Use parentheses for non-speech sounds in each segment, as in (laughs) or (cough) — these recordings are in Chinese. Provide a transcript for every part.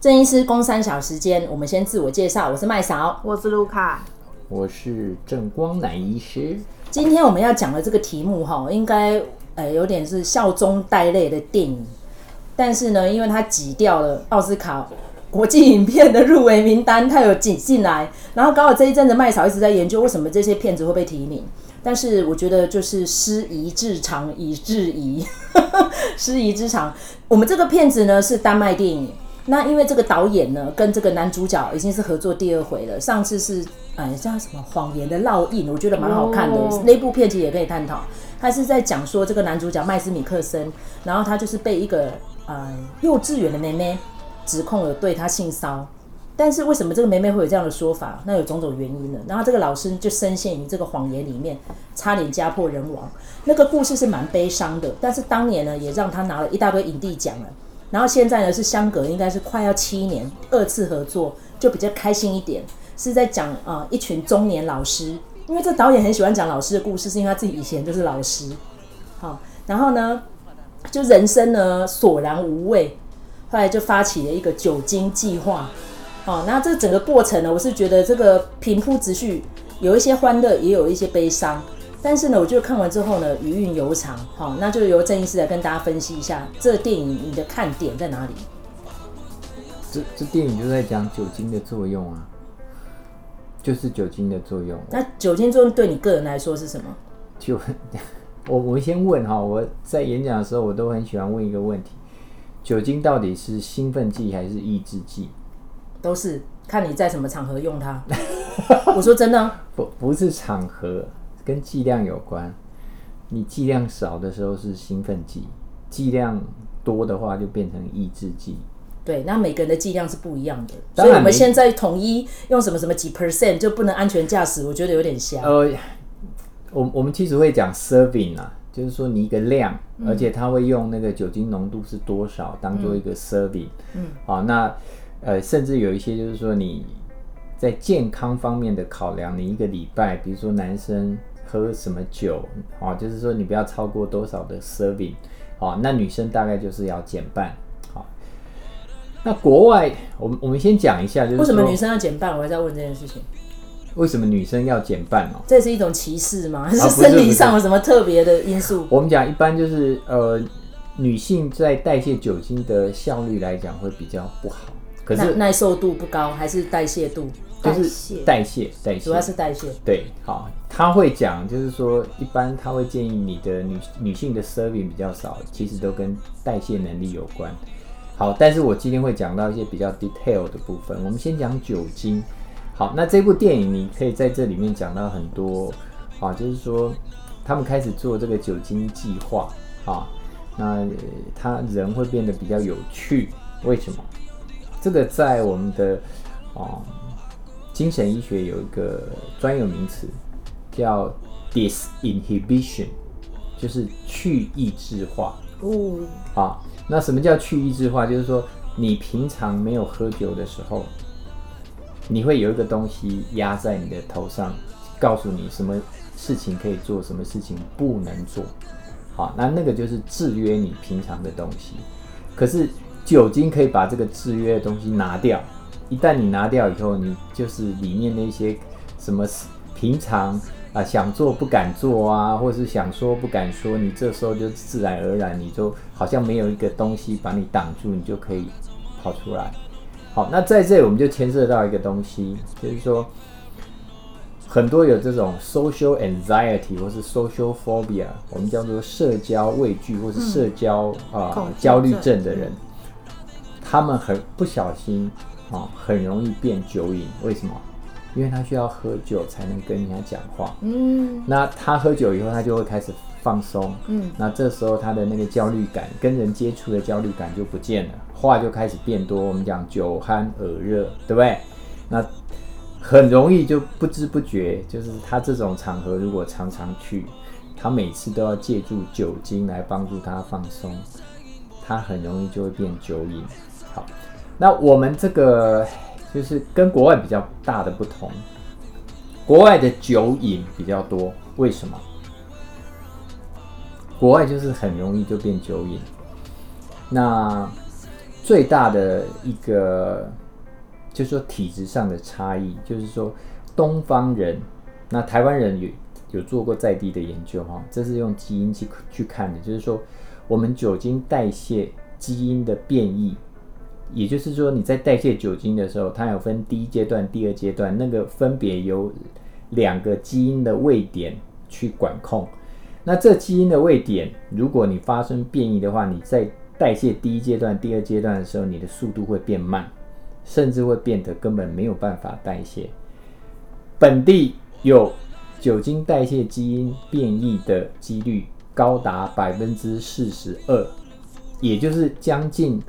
郑医师公三小时间，我们先自我介绍，我是麦嫂，我是卢卡，我是郑光南医师。今天我们要讲的这个题目哈，应该呃有点是笑中带泪的电影，但是呢，因为它挤掉了奥斯卡国际影片的入围名单，它有挤进来，然后刚好这一阵子麦嫂一直在研究为什么这些片子会被提名。但是我觉得就是失仪之长以制夷，(laughs) 失仪之长。我们这个片子呢是丹麦电影，那因为这个导演呢跟这个男主角已经是合作第二回了，上次是哎叫什么谎言的烙印，我觉得蛮好看的。哦、那部片其实也可以探讨，他是在讲说这个男主角麦斯米克森，然后他就是被一个呃幼稚园的妹妹指控了对他性骚。但是为什么这个妹妹会有这样的说法？那有种种原因呢。然后这个老师就深陷于这个谎言里面，差点家破人亡。那个故事是蛮悲伤的，但是当年呢，也让他拿了一大堆影帝奖了。然后现在呢，是相隔应该是快要七年，二次合作就比较开心一点，是在讲啊、一群中年老师。因为这导演很喜欢讲老师的故事，是因为他自己以前就是老师。好，然后呢，就人生呢索然无味，后来就发起了一个酒精计划。哦，那这整个过程呢，我是觉得这个平铺直叙，有一些欢乐，也有一些悲伤。但是呢，我觉得看完之后呢，余韵悠长。好，那就由郑医师来跟大家分析一下这电影你的看点在哪里？这这电影就在讲酒精的作用啊，就是酒精的作用。那酒精作用对你个人来说是什么？就 (laughs) 我我先问哈，我在演讲的时候，我都很喜欢问一个问题：酒精到底是兴奋剂还是抑制剂？都是看你在什么场合用它。(laughs) 我说真的、啊，不不是场合，跟剂量有关。你剂量少的时候是兴奋剂，剂量多的话就变成抑制剂。对，那每个人的剂量是不一样的，所以我们现在统一用什么什么几 percent 就不能安全驾驶，我觉得有点瞎。呃，我我们其实会讲 serving 啊，就是说你一个量，嗯、而且他会用那个酒精浓度是多少当做一个 serving。嗯，好，那。呃，甚至有一些就是说你在健康方面的考量，你一个礼拜，比如说男生喝什么酒，啊，就是说你不要超过多少的 serving，啊，那女生大概就是要减半，好。那国外，我们我们先讲一下，就是为什么女生要减半？我还在问这件事情。为什么女生要减半哦？这是一种歧视吗？还是生理上有什么特别的因素？我们讲一般就是呃，女性在代谢酒精的效率来讲会比较不好。可是耐受度不高，还是代谢度？就是代谢，代谢，主要是代谢。对，好，他会讲，就是说，一般他会建议你的女女性的 serving 比较少，其实都跟代谢能力有关。好，但是我今天会讲到一些比较 detail 的部分。我们先讲酒精。好，那这部电影你可以在这里面讲到很多，啊，就是说他们开始做这个酒精计划，啊，那他人会变得比较有趣，为什么？这个在我们的哦精神医学有一个专有名词叫 disinhibition，就是去抑制化。哦，好，那什么叫去抑制化？就是说你平常没有喝酒的时候，你会有一个东西压在你的头上，告诉你什么事情可以做，什么事情不能做。好，那那个就是制约你平常的东西。可是。酒精可以把这个制约的东西拿掉，一旦你拿掉以后，你就是里面那些什么平常啊、呃、想做不敢做啊，或是想说不敢说，你这时候就自然而然你就好像没有一个东西把你挡住，你就可以跑出来。好，那在这里我们就牵涉到一个东西，就是说很多有这种 social anxiety 或是 social phobia，我们叫做社交畏惧或是社交啊、嗯呃、焦虑症的人。他们很不小心啊，很容易变酒瘾。为什么？因为他需要喝酒才能跟人家讲话。嗯，那他喝酒以后，他就会开始放松。嗯，那这时候他的那个焦虑感，跟人接触的焦虑感就不见了，话就开始变多。我们讲酒酣耳热，对不对？那很容易就不知不觉，就是他这种场合如果常常去，他每次都要借助酒精来帮助他放松，他很容易就会变酒瘾。好，那我们这个就是跟国外比较大的不同，国外的酒瘾比较多，为什么？国外就是很容易就变酒瘾。那最大的一个，就是说体质上的差异，就是说东方人，那台湾人有有做过在地的研究哈，这是用基因去去看的，就是说我们酒精代谢基因的变异，也就是说你在代谢酒精的时候，它有分第一阶段、第二阶段，那个分别由两个基因的位点去管控。那这基因的位点，如果你发生变异的话，你在代谢第一阶段、第二阶段的时候，你的速度会变慢，甚至会变得根本没有办法代谢。本地有酒精代谢基因变异的几率高达百分之四十二，也就是将近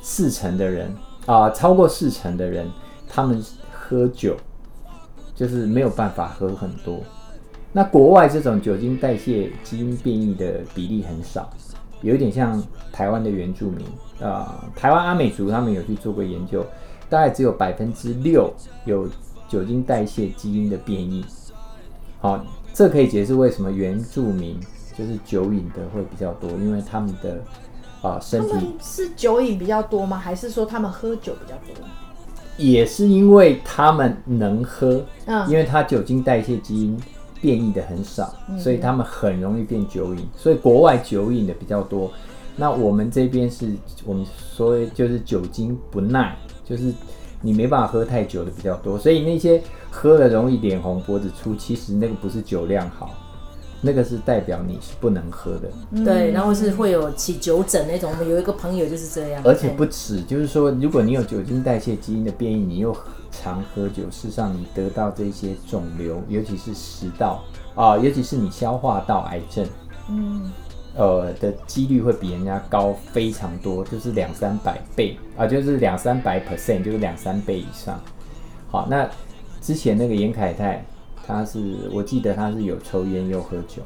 四成的人啊、超过四成的人，他们喝酒就是没有办法喝很多。那国外这种酒精代谢基因变异的比例很少，有一点像台湾的原住民啊、台湾阿美族他们有去做过研究，大概只有百分之六有酒精代谢基因的变异。好，这可以解释为什么原住民就是酒瘾的会比较多，因为他们的啊、呃、身体是酒瘾比较多吗？还是说他们喝酒比较多？也是因为他们能喝，嗯，因为他酒精代谢基因。变异的很少，所以他们很容易变酒瘾，所以国外酒瘾的比较多。那我们这边是我们所谓就是酒精不耐，就是你没办法喝太久的比较多。所以那些喝了容易脸红脖子粗，其实那个不是酒量好，那个是代表你是不能喝的。对，然后是会有起酒疹那种。我们有一个朋友就是这样，而且不止，就是说如果你有酒精代谢基因的变异，你又常喝酒，事实上你得到这些肿瘤，尤其是食道啊，尤其是你消化道癌症，嗯，呃的几率会比人家高非常多，就是两三百倍啊，就是两三百 percent，就是两三倍以上。好，那之前那个严凯泰，他是我记得他是有抽烟又喝酒，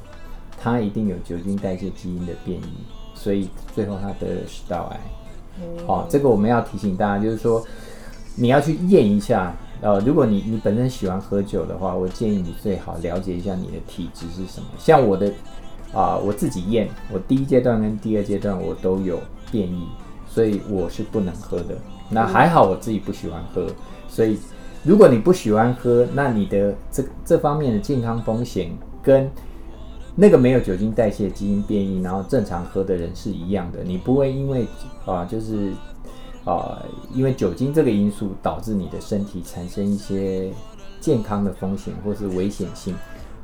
他一定有酒精代谢基因的变异，所以最后他得了食道癌。哦，这个我们要提醒大家，就是说。你要去验一下，呃，如果你你本身喜欢喝酒的话，我建议你最好了解一下你的体质是什么。像我的，啊、呃，我自己验，我第一阶段跟第二阶段我都有变异，所以我是不能喝的。那还好我自己不喜欢喝，所以如果你不喜欢喝，那你的这这方面的健康风险跟那个没有酒精代谢基因变异，然后正常喝的人是一样的，你不会因为啊、就是。啊、因为酒精这个因素导致你的身体产生一些健康的风险或是危险性，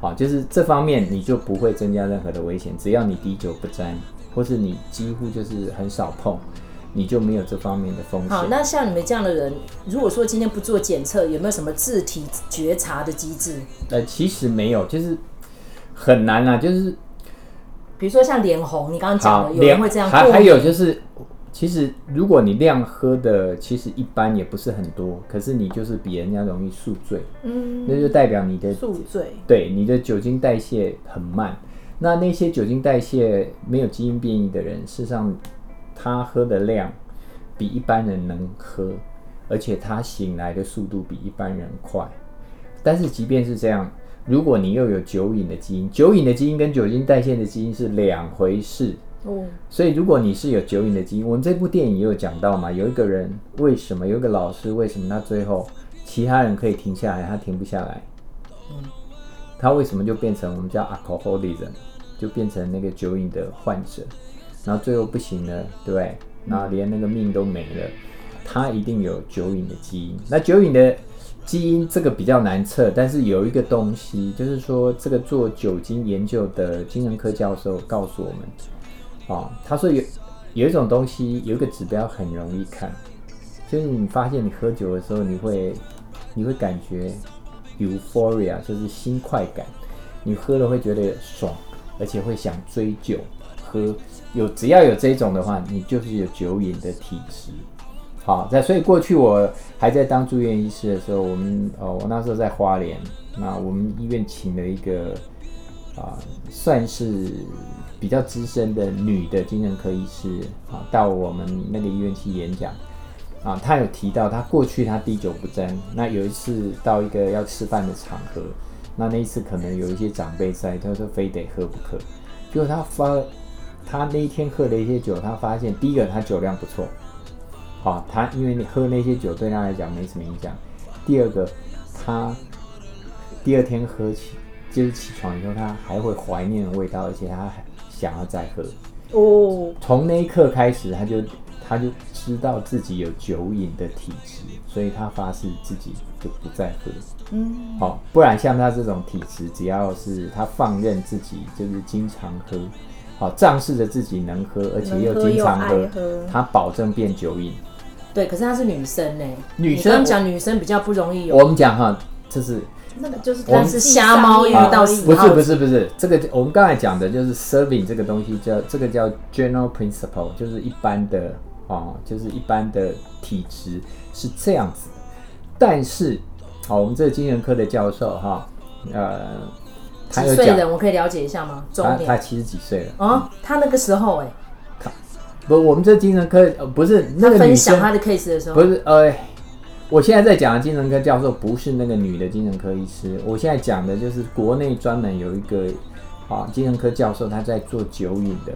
啊，就是这方面你就不会增加任何的危险，只要你滴酒不沾，或是你几乎就是很少碰，你就没有这方面的风险。好，那像你们这样的人，如果说今天不做检测，有没有什么自体觉察的机制？呃，其实没有，就是很难啊，就是比如说像脸红，你刚刚讲的，有人会这样，还还有就是。其实，如果你量喝的其实一般也不是很多，可是你就是比人家容易宿醉，嗯，那就代表你的宿醉，对，你的酒精代谢很慢。那那些酒精代谢没有基因变异的人，事实上他喝的量比一般人能喝，而且他醒来的速度比一般人快。但是即便是这样，如果你又有酒瘾的基因，酒瘾的基因跟酒精代谢的基因是两回事。哦，所以如果你是有酒瘾的基因，我们这部电影也有讲到嘛，有一个人为什么，有一个老师为什么他最后其他人可以停下来，他停不下来？嗯，他为什么就变成我们叫 alcoholism，就变成那个酒瘾的患者，然后最后不行了，对不对？然后连那个命都没了，他一定有酒瘾的基因。那酒瘾的基因这个比较难测，但是有一个东西，就是说这个做酒精研究的精神科教授告诉我们。哦，他说有有一种东西，有一个指标很容易看，就是你发现你喝酒的时候，你会你会感觉 euphoria，就是心快感，你喝了会觉得爽，而且会想追酒喝。有只要有这种的话，你就是有酒瘾的体质。好，在所以过去我还在当住院医师的时候，我们哦，我那时候在花莲，那我们医院请了一个啊，算是。比较资深的女的精神科医师啊，到我们那个医院去演讲啊，她有提到她过去她滴酒不沾，那有一次到一个要吃饭的场合，那那一次可能有一些长辈在，她说非得喝不可，结果她发，她那一天喝了一些酒，他发现第一个他酒量不错，好，他因为你喝那些酒对他来讲没什么影响。第二个，他第二天喝起就是起床以后，他还会怀念的味道，而且他还想要再喝。哦，从那一刻开始，他就他就知道自己有酒瘾的体质，所以他发誓自己就不再喝。嗯，好，不然像他这种体质，只要是他放任自己，就是经常喝，好，仗势着自己能喝，而且又经常喝，他保证变酒瘾。对，可是她是女生呢，女生讲女生比较不容易有，我们讲哈，这是那个就是我们是瞎猫遇到死不是不是不是这个，我们刚才讲的就是 serving 这个东西叫这个叫 general principle，就是一般的哦，就是一般的体质是这样子。但是，好、哦，我们这个精神科的教授哈，呃，他有几岁人，我可以了解一下吗？中年他他七十几岁了。哦，他那个时候哎，不，我们这精神科呃不是那他分个女生，享他的 case 的时候，不是呃，我现在在讲的精神科教授不是那个女的精神科医师，我现在讲的就是国内专门有一个啊精神科教授，他在做酒瘾的，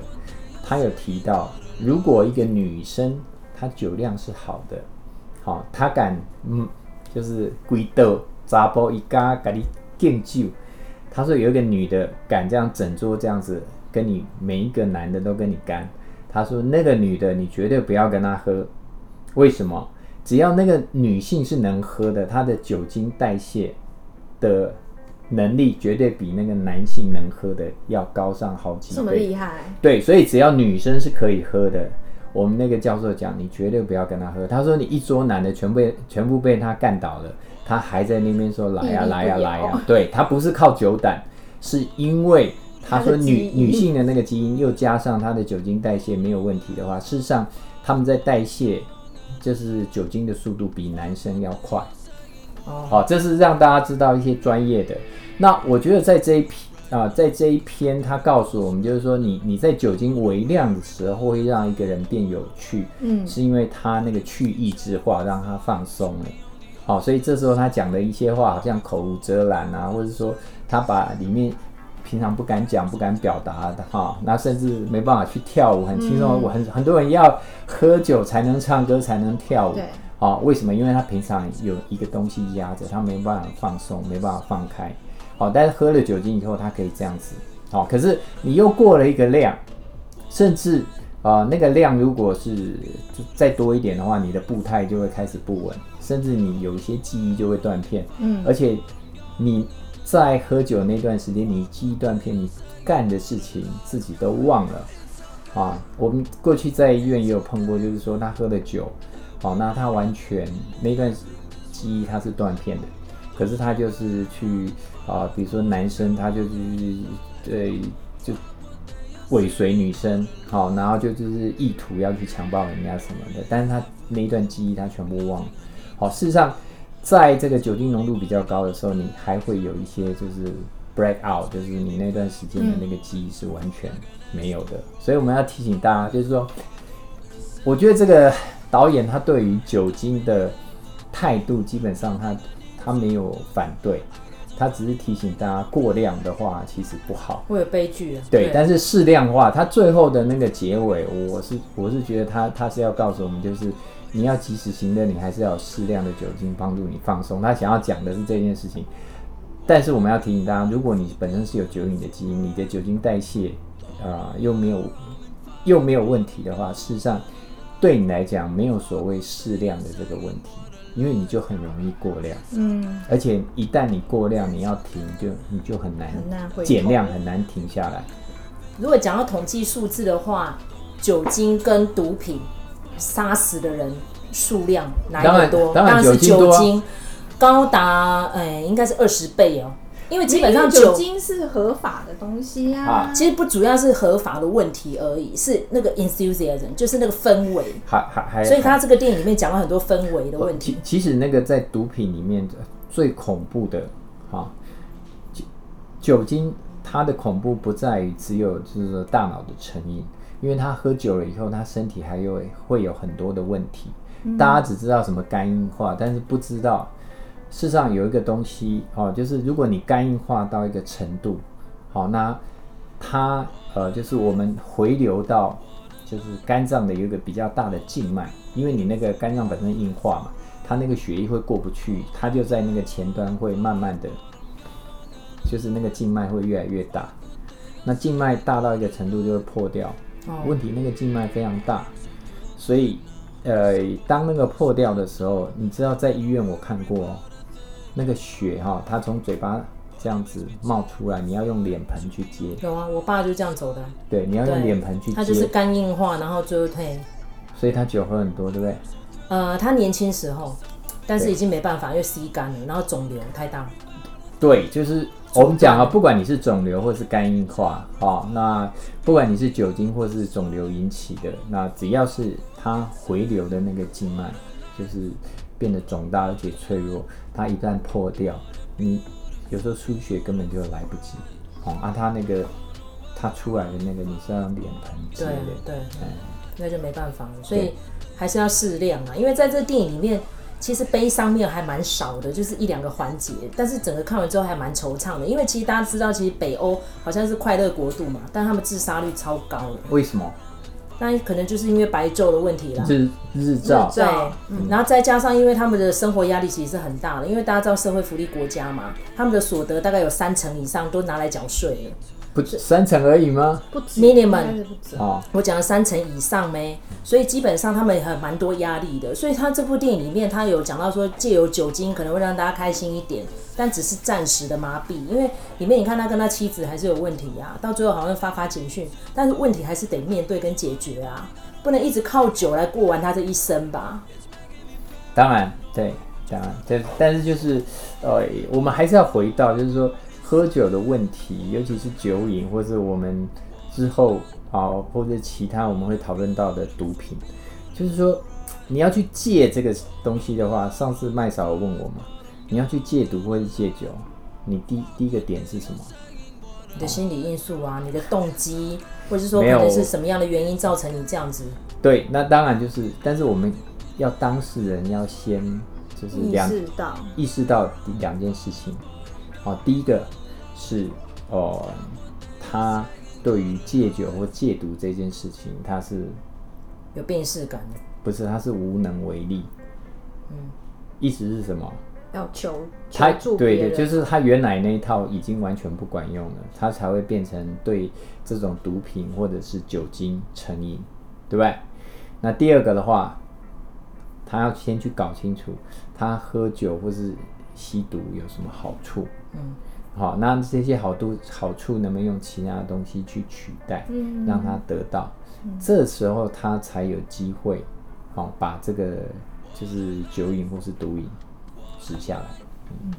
他有提到，如果一个女生她酒量是好的，好、哦，她敢嗯，就是鬼斗查甫一家给你敬酒，他说有一个女的敢这样整桌这样子跟你每一个男的都跟你干。他说：“那个女的，你绝对不要跟她喝。为什么？只要那个女性是能喝的，她的酒精代谢的能力绝对比那个男性能喝的要高上好几倍。这么厉害？对，所以只要女生是可以喝的，我们那个教授讲，你绝对不要跟她喝。他说你一桌男的全被全部被她干倒了，他还在那边说来呀、啊、来呀、啊、来呀、啊。对，他不是靠酒胆，是因为。”他说女：“女女性的那个基因，又加上她的酒精代谢没有问题的话，事实上他们在代谢就是酒精的速度比男生要快。哦，好，这是让大家知道一些专业的。那我觉得在这一篇啊，在这一篇，他告诉我们就是说，你你在酒精微量的时候会让一个人变有趣，嗯，是因为他那个去抑制化让他放松了。好，所以这时候他讲的一些话，好像口无遮拦啊，或者说他把里面。”平常不敢讲、不敢表达的哈，那甚至没办法去跳舞，很轻松。我、嗯、很很多人要喝酒才能唱歌，才能跳舞。对，好，为什么？因为他平常有一个东西压着，他没办法放松，没办法放开。好，但是喝了酒精以后，他可以这样子。好，可是你又过了一个量，甚至啊、呃，那个量如果是再多一点的话，你的步态就会开始不稳，甚至你有一些记忆就会断片。嗯，而且你。在喝酒那段时间，你记忆断片，你干的事情自己都忘了啊！我们过去在医院也有碰过，就是说他喝了酒，好、啊，那他完全那段记忆他是断片的，可是他就是去啊，比如说男生他就是对就尾随女生，好、啊，然后就就是意图要去强暴人家什么的，但是他那一段记忆他全部忘了，好、啊，事实上。在这个酒精浓度比较高的时候，你还会有一些就是 break out，就是你那段时间的那个记忆是完全没有的。嗯。所以我们要提醒大家，就是说，我觉得这个导演他对于酒精的态度，基本上他他没有反对，他只是提醒大家过量的话其实不好，会有悲剧啊。对，但是适量化，他最后的那个结尾，我是我是觉得他他是要告诉我们，就是。你要及时行乐，你还是要有适量的酒精帮助你放松。他想要讲的是这件事情，但是我们要提醒大家，如果你本身是有酒瘾的基因，你的酒精代谢啊、又没有又没有问题的话，事实上对你来讲没有所谓适量的这个问题，因为你就很容易过量。嗯，而且一旦你过量，你要停就你就很难减量，很难停下来。如果讲到统计数字的话，酒精跟毒品。杀死的人数量哪一个多？当然，是酒精高达，哎，应该是二十倍哦。因为基本上酒精是合法的东西啊，啊。其实不主要是合法的问题而已，是那个 enthusiasm，就是那个氛围。还还还。所以他这个电影里面讲了很多氛围的问题。其实那个在毒品里面最恐怖的，哈，酒酒精它的恐怖不在于只有就是说大脑的成瘾。因为他喝酒了以后，他身体还有会有很多的问题。大家只知道什么肝硬化，但是不知道，世上有一个东西哦，就是如果你肝硬化到一个程度，好，那它呃，就是我们回流到，就就是肝脏的有一个比较大的静脉，因为你那个肝脏本身硬化嘛，它那个血液会过不去，它就在那个前端会慢慢的，就是那个静脉会越来越大，那静脉大到一个程度就会破掉。哦，问题那个静脉非常大，所以呃，当那个破掉的时候，你知道在医院我看过哦，那个血哈，它从嘴巴。这样子冒出来，你要用脸盆去接。有啊，我爸就这样走的。对，你要用脸盆去接。他就是肝硬化，然后最后退。所以他酒喝很多，对不对？呃，他年轻时候，但是已经没办法，因为吸肝了，然后肿瘤太大。对，就是我们讲啊，不管你是肿瘤或是肝硬化，哦，那不管你是酒精或是肿瘤引起的，那只要是它回流的那个静脉，就是变得肿大而且脆弱，它一旦破掉，你。有时候输血根本就来不及，哦啊，它那个它出来的那个你是要用脸盆接的，对对，嗯，那就没办法了，所以还是要适量啊。因为在这电影里面，其实悲伤面还蛮少的，就是一两个环节，但是整个看完之后还蛮惆怅的。因为其实大家知道，其实北欧好像是快乐国度嘛，但他们自杀率超高的。为什么？那可能就是因为白昼的问题啦，日日照，对，嗯、然后再加上因为他们的生活压力其实是很大的，因为大家知道社会福利国家嘛，他们的所得大概有三成以上都拿来缴税了。不止三层而已吗？不止，minimum 哦，我讲了三层以上没，所以基本上他们也很蛮多压力的。所以他这部电影里面，他有讲到说，借由酒精可能会让大家开心一点，但只是暂时的麻痹。因为里面你看他跟他妻子还是有问题啊，到最后好像发发简讯，但是问题还是得面对跟解决啊，不能一直靠酒来过完他这一生吧？当然，对，当然，对但是就是，呃，我们还是要回到，就是说。喝酒的问题，尤其是酒瘾，或是我们之后啊，或者其他我们会讨论到的毒品，就是说你要去戒这个东西的话，上次麦嫂问我嘛，你要去戒毒或是戒酒，你第第一个点是什么？你的心理因素啊，你的动机，或者是说可能是什么样的原因造成你这样子？对，那当然就是，但是我们要当事人要先就是两意识到意识到两件事情。好，第一个是哦，他对于戒酒或戒毒这件事情，他是有辨识感的，不是，他是无能为力。嗯，意思是什么？要求他对对，就是他原来那一套已经完全不管用了，他才会变成对这种毒品或者是酒精成瘾，对不对？那第二个的话，他要先去搞清楚，他喝酒或是吸毒有什么好处。嗯，好，那这些好多好处能不能用其他的东西去取代，嗯，让他得到，嗯，这时候他才有机会，好，把这个就是酒瘾或是毒瘾止下来。嗯，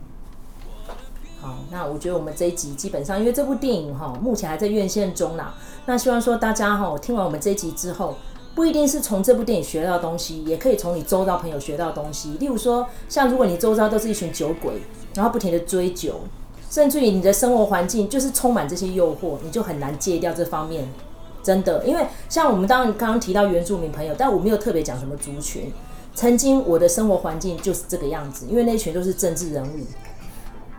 好，那我觉得我们这一集基本上，因为这部电影哈，目前还在院线中啦。那希望说大家哈，听完我们这一集之后，不一定是从这部电影学到东西，也可以从你周遭朋友学到东西。例如说，像如果你周遭都是一群酒鬼。然后不停的追求，甚至于你的生活环境就是充满这些诱惑，你就很难戒掉这方面。真的，因为像我们当然刚刚提到原住民朋友，但我没有特别讲什么族群。曾经我的生活环境就是这个样子，因为那群都是政治人物。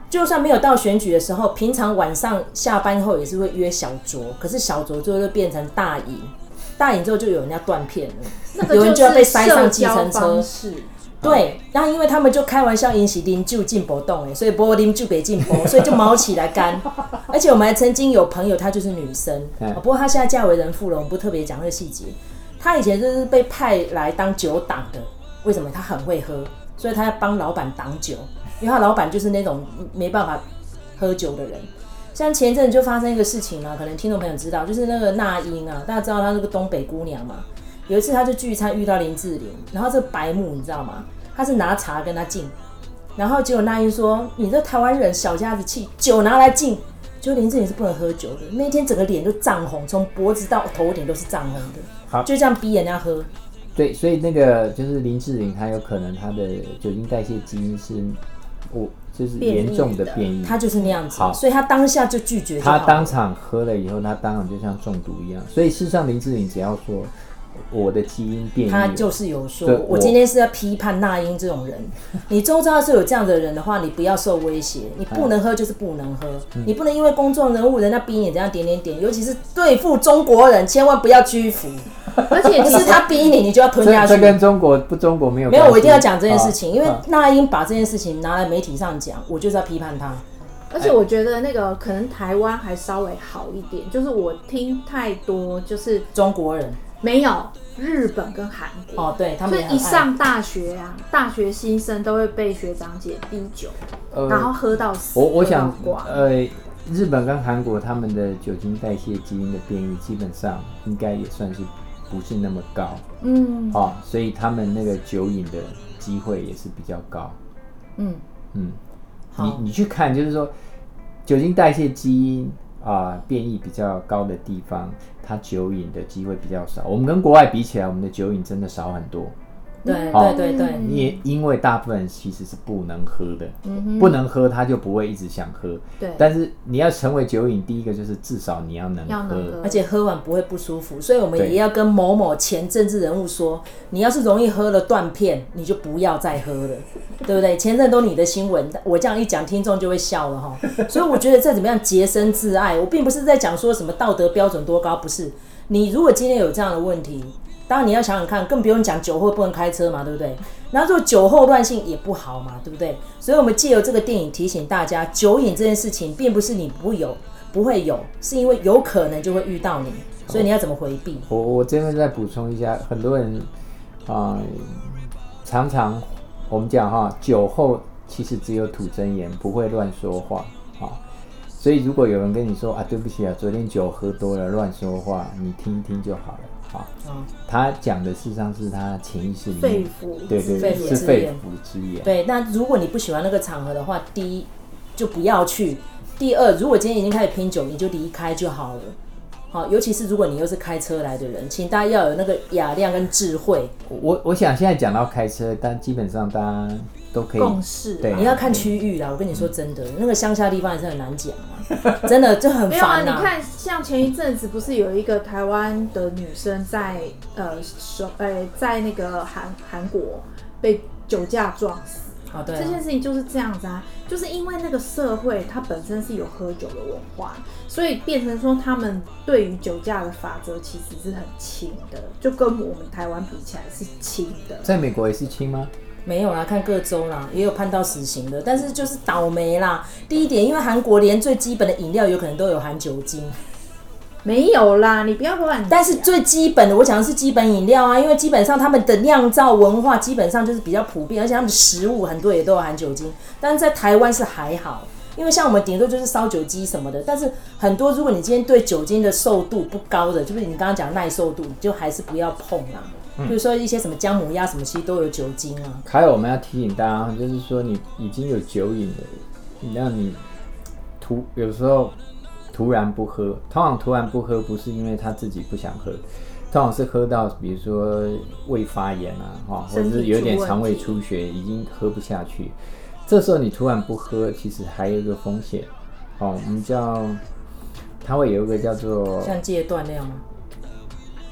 就算没有到选举的时候，平常晚上下班后也是会约小酌，可是小酌最后就变成大饮，大饮之后就有人要断片了，那个、有人就要被塞上计程车。对，然后因为他们就开玩笑，引起啉酒进不动哎，所以不喝啉酒别进波，(laughs) 所以就毛起来干。(laughs) 而且我们还曾经有朋友，她就是女生，(laughs) 不过她现在嫁为人妇了，我们不特别讲那个细节。她以前就是被派来当酒党的，为什么？她很会喝，所以她要帮老板挡酒，因为她老板就是那种没办法喝酒的人。像前阵子就发生一个事情啊，可能听众朋友知道，就是那个那英啊，大家知道她是个东北姑娘嘛。有一次他就聚餐遇到林志玲，然后这个白目你知道吗？他是拿茶跟他敬，然后结果那英说：“你这台湾人小家子气，酒拿来敬。”就林志玲是不能喝酒的，那天整个脸都涨红，从脖子到头顶都是涨红的。好，就这样逼人家喝。对，所以那个就是林志玲，她有可能她的酒精代谢基因是，我就是严重的变异，她就是那样子。好，所以她当下就拒绝。她当场喝了以后，她当场就像中毒一样。所以事实上，林志玲只要说。我的基因变异，他就是有说，对我今天是要批判那英这种人。(laughs) 你周遭是有这样的人的话，你不要受威胁，你不能喝就是不能喝，嗯、你不能因为公众人物人家逼你这样点点点，尤其是对付中国人，千万不要屈服。而且不是他逼你，你就要吞下去。这跟中国不中国没有。没有，我一定要讲这件事情，啊、因为那英把这件事情拿来媒体上讲，我就是要批判他。而且我觉得那个可能台湾还稍微好一点，就是我听太多就是中国人没有日本跟韩国。哦，对他们一上大学啊，大学新生都会被学长姐逼酒，呃、然后喝到死。我我想呃，日本跟韩国他们的酒精代谢基因的变异基本上应该也算是不是那么高，嗯，哦，所以他们那个酒瘾的机会也是比较高，嗯。嗯。你你去看，就是说酒精代谢基因啊、变异比较高的地方，它酒瘾的机会比较少。我们跟国外比起来，我们的酒瘾真的少很多。对对对对，因因为大部分人其实是不能喝的，不能喝他就不会一直想喝。对，但是你要成为酒瘾，第一个就是至少你要能喝，而且喝完不会不舒服。所以我们也要跟某某前政治人物说，你要是容易喝了断片，你就不要再喝了，(laughs) 对不对？前阵都你的新闻，我这样一讲，听众就会笑了哈。(laughs) 所以我觉得再怎么样洁身自爱，我并不是在讲说什么道德标准多高，不是。你如果今天有这样的问题。当然你要想想看，更不用讲酒后不能开车嘛，对不对？然后说酒后乱性也不好嘛，对不对？所以，我们借由这个电影提醒大家，酒瘾这件事情，并不是你不有不会有，是因为有可能就会遇到你，所以你要怎么回避？我我这边再补充一下，很多人啊、常常我们讲哈，酒后其实只有吐真言，不会乱说话啊。所以，如果有人跟你说啊，对不起啊，昨天酒喝多了乱说话，你听一听就好了。嗯，他讲的事实上是他潜意识里面，肺腑对对对，是肺腑之言。对，那如果你不喜欢那个场合的话，第一就不要去；第二，如果今天已经开始拼酒，你就离开就好了。好，尤其是如果你又是开车来的人，请大家要有那个雅量跟智慧。我我想现在讲到开车，但基本上大家。都可以共识，对，你要看区域啦。我跟你说真的，那个乡下地方也是很难讲啊，(laughs) 真的就很烦啊。没有啊，你看，像前一阵子不是有一个台湾的女生在呃手呃在那个韩韩国被酒驾撞死。啊，对。这件事情就是这样子啊，就是因为那个社会它本身是有喝酒的文化，所以变成说他们对于酒驾的法则其实是很轻的，就跟我们台湾比起来是轻的。在美国也是轻吗？没有啦，看各州啦，也有判到死刑的，但是就是倒霉啦。第一点，因为韩国连最基本的饮料有可能都有含酒精，没有啦，你不要乱。但是最基本的，我讲的是基本饮料啊，因为基本上他们的酿造文化基本上就是比较普遍，而且他们的食物很多也都有含酒精。但是在台湾是还好，因为像我们顶多就是烧酒鸡什么的，但是很多如果你今天对酒精的受度不高的，就是你刚刚讲耐受度，你就还是不要碰啦。比如说一些什么姜母鸭什么，其实都有酒精啊。还有我们要提醒大家，就是说你已经有酒瘾了，你让你突有时候突然不喝，通常突然不喝不是因为他自己不想喝，通常是喝到比如说胃发炎啊，哈，或者是有点肠胃出血，已经喝不下去。这时候你突然不喝，其实还有一个风险，哦，我们叫它会有一个叫做像戒断那样吗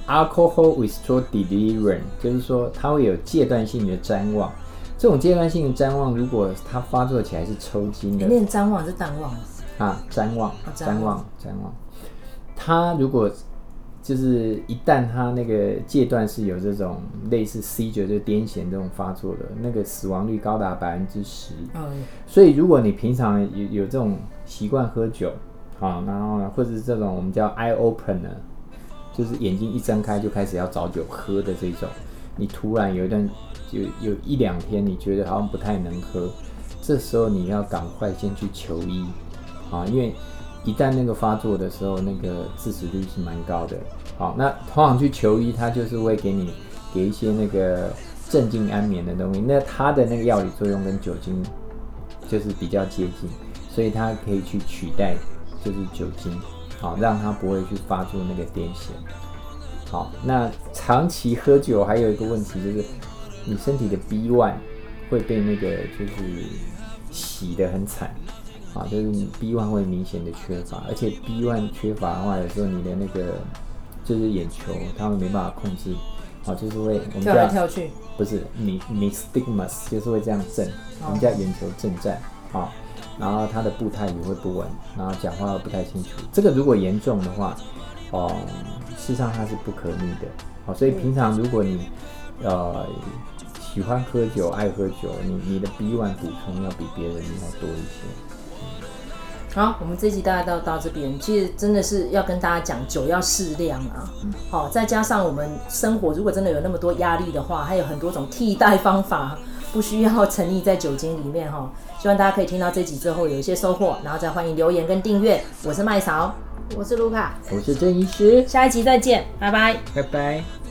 ？Alcohol withdrawal delirium，就是说它会有戒断性的譫妄。这种戒断性的譫妄，如果它发作起来是抽筋的，念譫妄是淡忘啊，譫妄，譫妄，譫妄。它如果就是一旦它那个戒断是有这种类似 seizure 就癫痫这种发作的，那个死亡率高达百分之十。嗯，所以如果你平常有有这种习惯喝酒，好，然后呢，或者是这种我们叫 eye opener。就是眼睛一睁开就开始要找酒喝的这种，你突然有一段有有一两天你觉得好像不太能喝，这时候你要赶快先去求医啊，因为一旦那个发作的时候，那个致死率是蛮高的。好，那通常去求医，他就是会给你给一些那个镇静安眠的东西，那它的那个药理作用跟酒精就是比较接近，所以它可以去取代就是酒精。好，让它不会去发出那个癫痫。好，那长期喝酒还有一个问题就是，你身体的 B1 会被那个就是洗得很惨。啊，就是你 B1 会明显的缺乏，而且 B1 缺乏的话，有时候你的那个就是眼球，它会没办法控制好，就是会我们跳来叫跳去，不是你你 nystagmus 就是会这样震，我们叫眼球震颤啊，然后他的步态也会不稳，然后讲话不太清楚。这个如果严重的话，哦，事实上它是不可逆的。好，所以平常如果你呃喜欢喝酒、爱喝酒，你你的 B1 补充要比别人要多一些。好，我们这集大概到到这边，其实真的是要跟大家讲，酒要适量啊。好，再加上我们生活如果真的有那么多压力的话，还有很多种替代方法，不需要沉溺在酒精里面哈。(laughs) 希望大家可以听到这集之后有一些收获，然后再欢迎留言跟订阅。我是麦嫂，我是卢卡，我是郑医师，下一集再见，拜拜，拜拜。